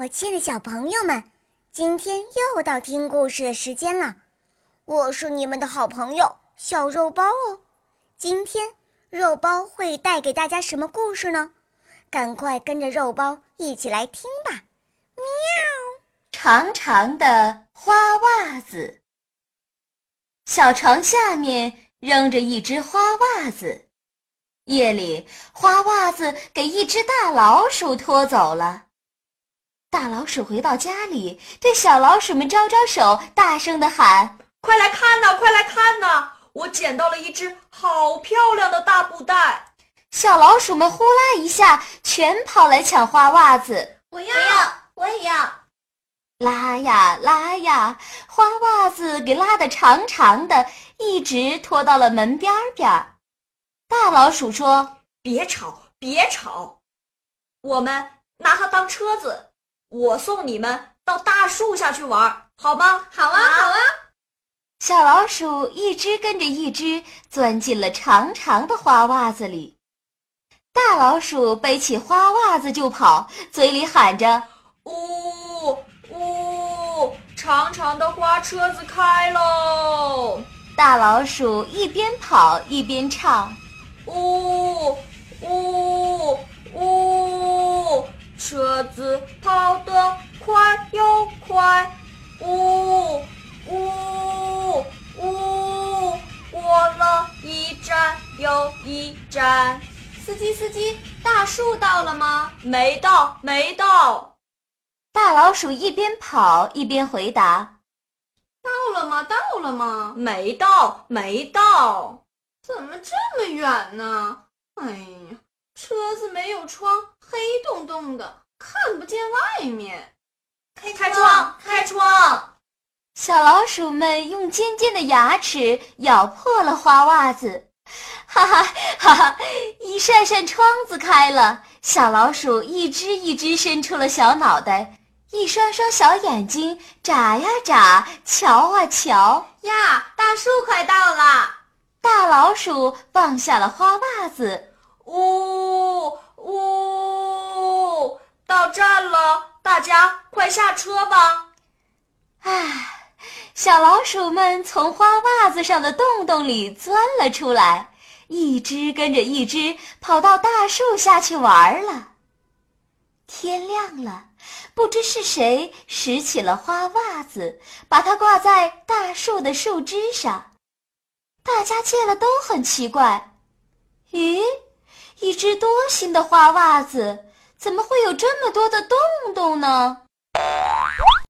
我亲爱的小朋友们，今天又到听故事的时间了。我是你们的好朋友小肉包哦。今天肉包会带给大家什么故事呢？赶快跟着肉包一起来听吧！喵。长长的花袜子，小床下面扔着一只花袜子。夜里，花袜子给一只大老鼠拖走了。大老鼠回到家里，对小老鼠们招招手，大声地喊：“快来看呐，快来看呐！我捡到了一只好漂亮的大布袋！”小老鼠们呼啦一下，全跑来抢花袜子。我要，我也要！拉呀拉呀，花袜子给拉得长长的，一直拖到了门边边。大老鼠说：“别吵，别吵，我们拿它当车子。”我送你们到大树下去玩，好吗？好啊，好啊！小老鼠一只跟着一只钻进了长长的花袜子里。大老鼠背起花袜子就跑，嘴里喊着：“呜呜，长长的花车子开喽！”大老鼠一边跑一边唱：“呜呜站又一站。司机司机，大树到了吗？没到，没到。大老鼠一边跑一边回答：“到了吗？到了吗？没到，没到。怎么这么远呢？哎呀，车子没有窗。”黑洞洞的，看不见外面。开窗，开窗！小老鼠们用尖尖的牙齿咬破了花袜子，哈哈哈哈！一扇扇窗子开了，小老鼠一只一只伸出了小脑袋，一双双小眼睛眨呀眨，瞧啊瞧呀！大树快到了，大老鼠放下了花袜子，呜。呜，到站了，大家快下车吧！唉，小老鼠们从花袜子上的洞洞里钻了出来，一只跟着一只跑到大树下去玩了。天亮了，不知是谁拾起了花袜子，把它挂在大树的树枝上。大家见了都很奇怪，咦？一只多新的花袜子，怎么会有这么多的洞洞呢？